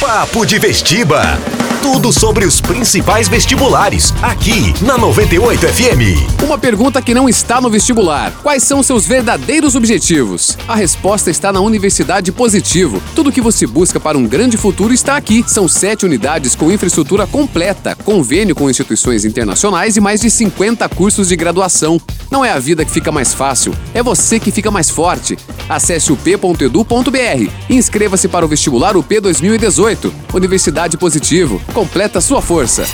Papo de Vestiba. Tudo sobre os principais vestibulares, aqui na 98 FM. Uma pergunta que não está no vestibular: quais são seus verdadeiros objetivos? A resposta está na Universidade Positivo. Tudo que você busca para um grande futuro está aqui. São sete unidades com infraestrutura completa, convênio com instituições internacionais e mais de 50 cursos de graduação. Não é a vida que fica mais fácil, é você que fica mais forte. Acesse o p.edu.br e inscreva-se para o vestibular UP 2018. Universidade Positivo completa sua força.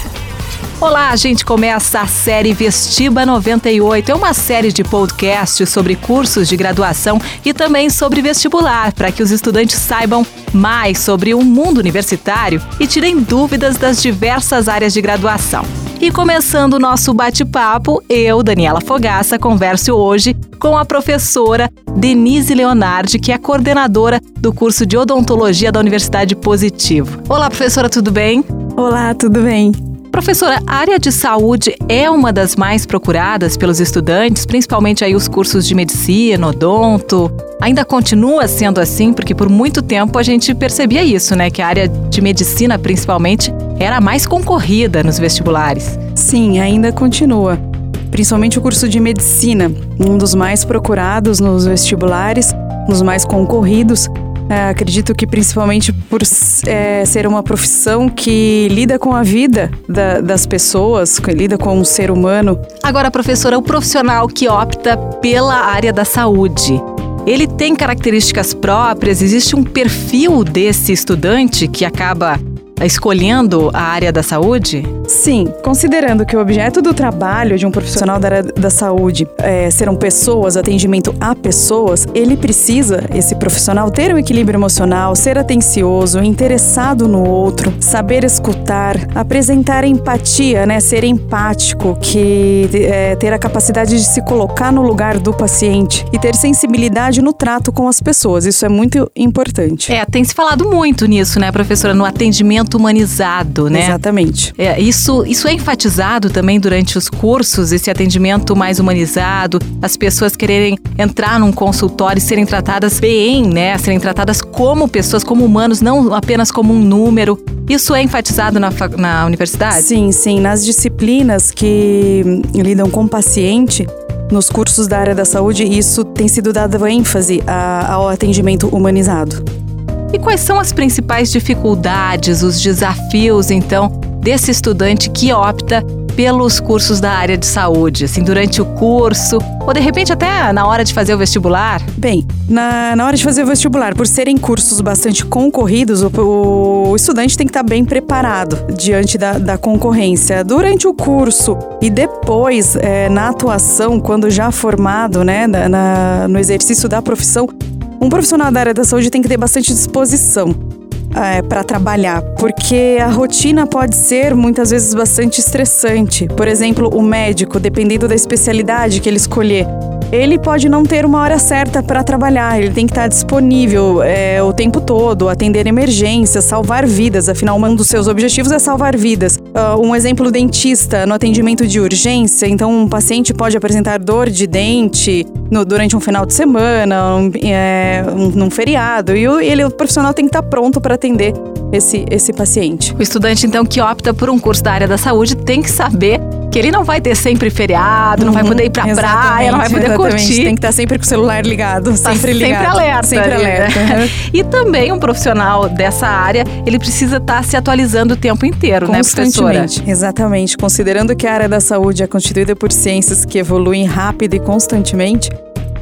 Olá, a gente começa a série Vestiba 98. É uma série de podcasts sobre cursos de graduação e também sobre vestibular, para que os estudantes saibam mais sobre o mundo universitário e tirem dúvidas das diversas áreas de graduação. E começando o nosso bate-papo, eu, Daniela Fogaça, converso hoje com a professora Denise Leonardi, que é coordenadora do curso de odontologia da Universidade Positivo. Olá, professora, tudo bem? Olá, tudo bem? Professora, a área de saúde é uma das mais procuradas pelos estudantes, principalmente aí os cursos de medicina, odonto. Ainda continua sendo assim, porque por muito tempo a gente percebia isso, né? Que a área de medicina, principalmente, era a mais concorrida nos vestibulares. Sim, ainda continua. Principalmente o curso de medicina, um dos mais procurados nos vestibulares, nos mais concorridos, é, acredito que principalmente por é, ser uma profissão que lida com a vida da, das pessoas, que lida com o ser humano. Agora, professora, o profissional que opta pela área da saúde, ele tem características próprias? Existe um perfil desse estudante que acaba escolhendo a área da saúde? Sim, considerando que o objeto do trabalho de um profissional da área da saúde é, serão pessoas, atendimento a pessoas, ele precisa, esse profissional, ter um equilíbrio emocional, ser atencioso, interessado no outro, saber escutar, apresentar empatia, né? Ser empático, que é, ter a capacidade de se colocar no lugar do paciente e ter sensibilidade no trato com as pessoas. Isso é muito importante. É, tem se falado muito nisso, né, professora, no atendimento humanizado, né? Exatamente. É, isso, isso é enfatizado também durante os cursos, esse atendimento mais humanizado, as pessoas quererem entrar num consultório e serem tratadas bem, né? Serem tratadas como pessoas, como humanos, não apenas como um número. Isso é enfatizado na, na universidade? Sim, sim. Nas disciplinas que lidam com o paciente, nos cursos da área da saúde, isso tem sido dado ênfase ao atendimento humanizado. E quais são as principais dificuldades, os desafios, então, desse estudante que opta pelos cursos da área de saúde, assim, durante o curso, ou de repente até na hora de fazer o vestibular? Bem, na, na hora de fazer o vestibular, por serem cursos bastante concorridos, o, o estudante tem que estar bem preparado diante da, da concorrência. Durante o curso e depois, é, na atuação, quando já formado, né, na, na, no exercício da profissão, um profissional da área da saúde tem que ter bastante disposição é, para trabalhar, porque a rotina pode ser muitas vezes bastante estressante. Por exemplo, o médico, dependendo da especialidade que ele escolher, ele pode não ter uma hora certa para trabalhar, ele tem que estar disponível é, o tempo todo, atender emergências, salvar vidas, afinal, um dos seus objetivos é salvar vidas. Uh, um exemplo, dentista no atendimento de urgência, então um paciente pode apresentar dor de dente no, durante um final de semana, um, é, um, num feriado, e o, ele, o profissional tem que estar pronto para atender esse, esse paciente. O estudante, então, que opta por um curso da área da saúde tem que saber que ele não vai ter sempre feriado, não vai uhum, poder ir pra praia, não vai poder exatamente. curtir. Tem que estar sempre com o celular ligado, tá sempre ligado. Sempre alerta. Sempre alerta. e também um profissional dessa área, ele precisa estar se atualizando o tempo inteiro, né, professora? Exatamente. Considerando que a área da saúde é constituída por ciências que evoluem rápido e constantemente,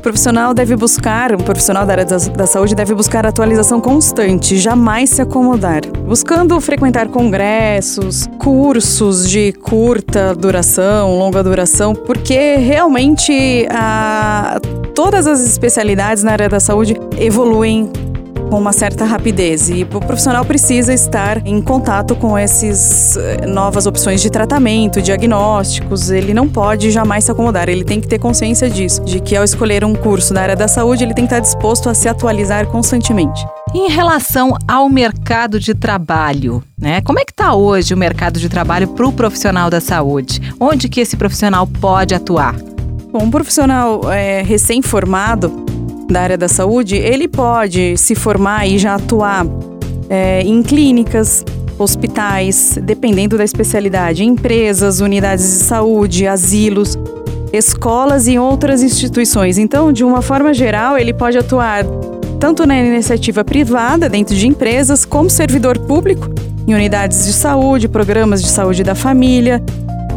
profissional deve buscar, o profissional da área da, da saúde deve buscar atualização constante, jamais se acomodar. Buscando frequentar congressos, cursos de curta duração, longa duração, porque realmente a, todas as especialidades na área da saúde evoluem com uma certa rapidez e o profissional precisa estar em contato com essas eh, novas opções de tratamento, diagnósticos. Ele não pode jamais se acomodar, ele tem que ter consciência disso, de que ao escolher um curso na área da saúde, ele tem que estar disposto a se atualizar constantemente. Em relação ao mercado de trabalho, né? Como é que está hoje o mercado de trabalho para o profissional da saúde? Onde que esse profissional pode atuar? Bom, um profissional é, recém-formado da área da saúde, ele pode se formar e já atuar é, em clínicas, hospitais, dependendo da especialidade, empresas, unidades de saúde, asilos, escolas e outras instituições. Então, de uma forma geral, ele pode atuar tanto na iniciativa privada, dentro de empresas, como servidor público, em unidades de saúde, programas de saúde da família,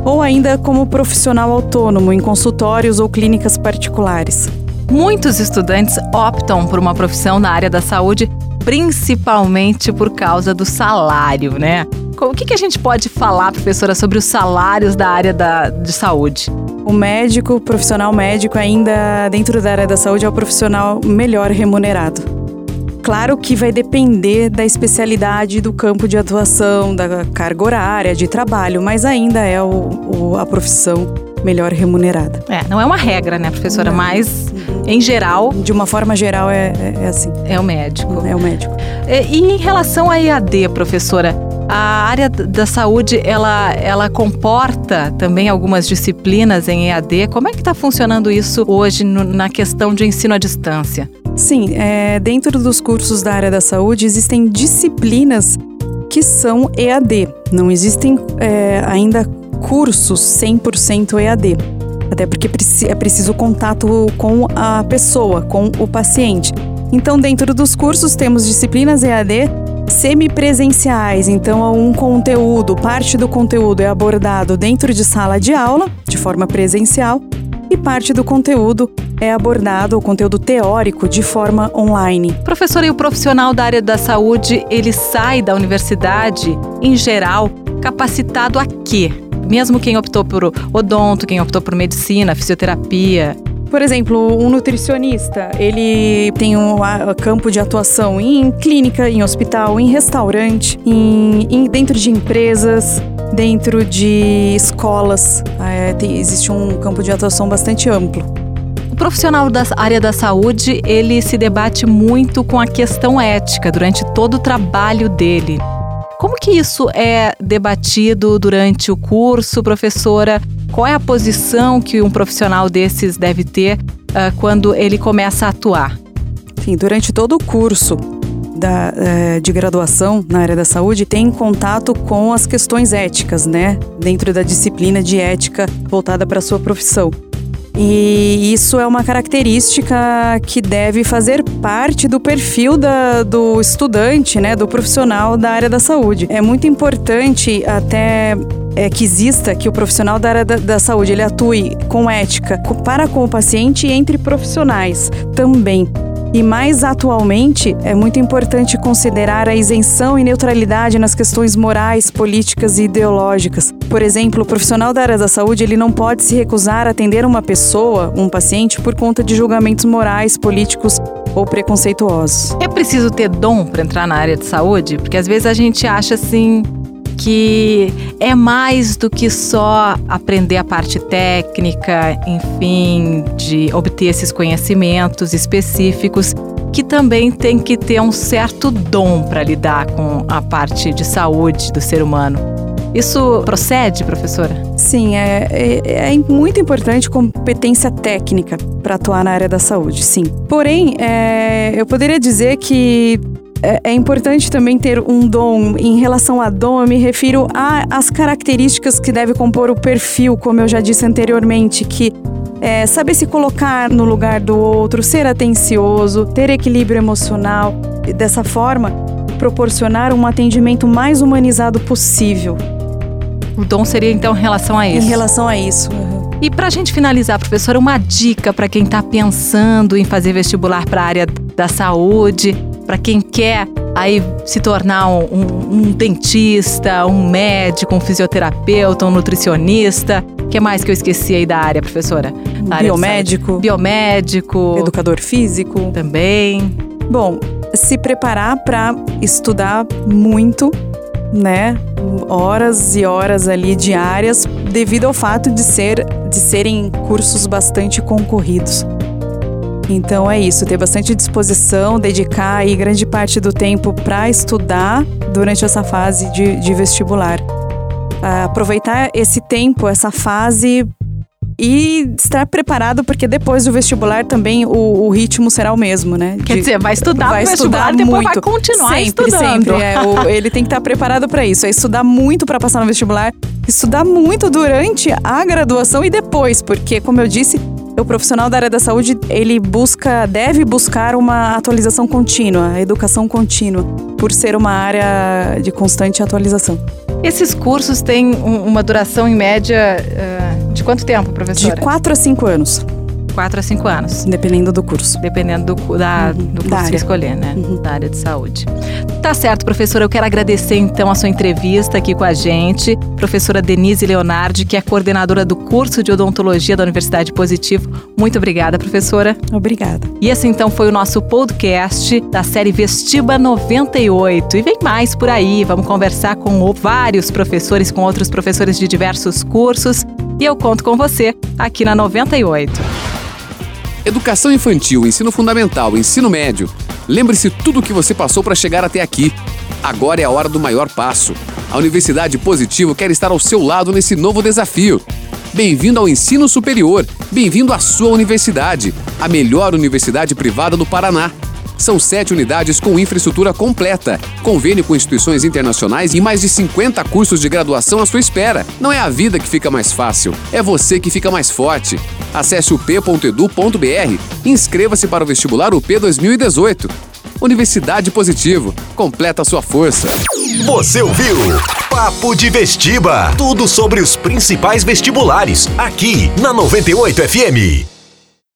ou ainda como profissional autônomo em consultórios ou clínicas particulares. Muitos estudantes optam por uma profissão na área da saúde, principalmente por causa do salário, né? O que, que a gente pode falar, professora, sobre os salários da área da, de saúde? O médico, o profissional médico, ainda dentro da área da saúde, é o profissional melhor remunerado. Claro que vai depender da especialidade do campo de atuação, da carga horária, de trabalho, mas ainda é o, o, a profissão melhor remunerada. É, não é uma regra, né, professora? Não. Mas, em geral. De uma forma geral, é, é, é assim. É o médico. É o médico. E, em relação à EAD, professora? A área da saúde, ela, ela comporta também algumas disciplinas em EAD. Como é que está funcionando isso hoje no, na questão de ensino à distância? Sim, é, dentro dos cursos da área da saúde existem disciplinas que são EAD. Não existem é, ainda cursos 100% EAD. Até porque é preciso contato com a pessoa, com o paciente. Então, dentro dos cursos, temos disciplinas EAD semipresenciais, então um conteúdo, parte do conteúdo é abordado dentro de sala de aula, de forma presencial, e parte do conteúdo é abordado, o conteúdo teórico, de forma online. Professor, e o profissional da área da saúde, ele sai da universidade, em geral, capacitado a quê? Mesmo quem optou por odonto, quem optou por medicina, fisioterapia, por exemplo, um nutricionista, ele tem um campo de atuação em clínica, em hospital, em restaurante, em, em dentro de empresas, dentro de escolas. É, tem, existe um campo de atuação bastante amplo. O profissional da área da saúde, ele se debate muito com a questão ética durante todo o trabalho dele. Como que isso é debatido durante o curso, professora? Qual é a posição que um profissional desses deve ter uh, quando ele começa a atuar? Sim, durante todo o curso da, uh, de graduação na área da saúde tem contato com as questões éticas, né? Dentro da disciplina de ética voltada para a sua profissão. E isso é uma característica que deve fazer parte do perfil da, do estudante, né, do profissional da área da saúde. É muito importante até é, que exista que o profissional da área da, da, saúde ele atue com ética para com o paciente e entre profissionais também. E mais atualmente, é muito importante considerar a isenção e neutralidade nas questões morais, políticas e ideológicas. Por exemplo, o profissional da área da saúde ele não pode se recusar a atender uma pessoa, um paciente, por conta de julgamentos morais, políticos ou preconceituosos. É preciso ter dom para entrar na área de saúde? Porque às vezes a gente acha assim, que é mais do que só aprender a parte técnica, enfim, de obter esses conhecimentos específicos, que também tem que ter um certo dom para lidar com a parte de saúde do ser humano. Isso procede, professora? Sim, é, é, é muito importante competência técnica para atuar na área da saúde, sim. Porém, é, eu poderia dizer que é, é, importante também ter um dom. Em relação a dom, eu me refiro às características que deve compor o perfil, como eu já disse anteriormente, que é saber se colocar no lugar do outro, ser atencioso, ter equilíbrio emocional e dessa forma proporcionar um atendimento mais humanizado possível. O dom seria então em relação a isso? Em relação a isso. Uhum. E para a gente finalizar, professora, uma dica para quem está pensando em fazer vestibular para a área da saúde, para quem quer aí se tornar um, um, um, dentista, um médico, um fisioterapeuta, um nutricionista. O que mais que eu esqueci aí da área, professora? Da Biomédico. Biomédico. Educador físico. Também. Bom, se preparar para estudar muito, né? Horas e horas ali diárias, devido ao fato de, ser, de serem cursos bastante concorridos. Então é isso, ter bastante disposição, dedicar aí grande parte do tempo para estudar durante essa fase de, de vestibular. aproveitar esse tempo, essa fase e estar preparado, porque depois do vestibular também o, o ritmo será o mesmo, né? Quer dizer, vai estudar vai estudar e depois muito. vai continuar sempre, estudando. Sempre, é, o- ele tem que estar preparado para isso. É estudar muito para passar no vestibular, estudar muito durante a graduação e depois, porque, como eu disse, o profissional da área da saúde, ele busca, deve buscar uma atualização contínua, educação contínua, por ser uma área de constante atualização. Esses cursos têm um- uma duração em média eh, de quanto tempo, De professora? 4 a 5 anos, 4 a 5 anos. dependendo do curso. Dependendo do, da, do curso da que escolher, né? Uhum. Da área de saúde. Tá certo, professora. Eu quero agradecer então a sua entrevista aqui com a gente. Professora Denise Leonardi, que é coordenadora do curso de odontologia da Universidade Positivo. Muito obrigada, professora. Obrigada. E esse então foi o nosso podcast da série Vestiba 98. E vem mais por aí. Vamos conversar com vários professores, com outros professores de diversos cursos. E eu conto com você aqui na 98. Educação infantil, ensino fundamental, ensino médio. Lembre-se tudo o que você passou para chegar até aqui. Agora é a hora do maior passo. A Universidade Positivo quer estar ao seu lado nesse novo desafio. Bem-vindo ao ensino superior. Bem-vindo à sua universidade, a melhor universidade privada do Paraná. São sete unidades com infraestrutura completa, convênio com instituições internacionais e mais de 50 cursos de graduação à sua espera. Não é a vida que fica mais fácil, é você que fica mais forte. Acesse o p.edu.br e inscreva-se para o vestibular UP 2018. Universidade Positivo, completa a sua força. Você ouviu? Papo de Vestiba. Tudo sobre os principais vestibulares. Aqui na 98 FM.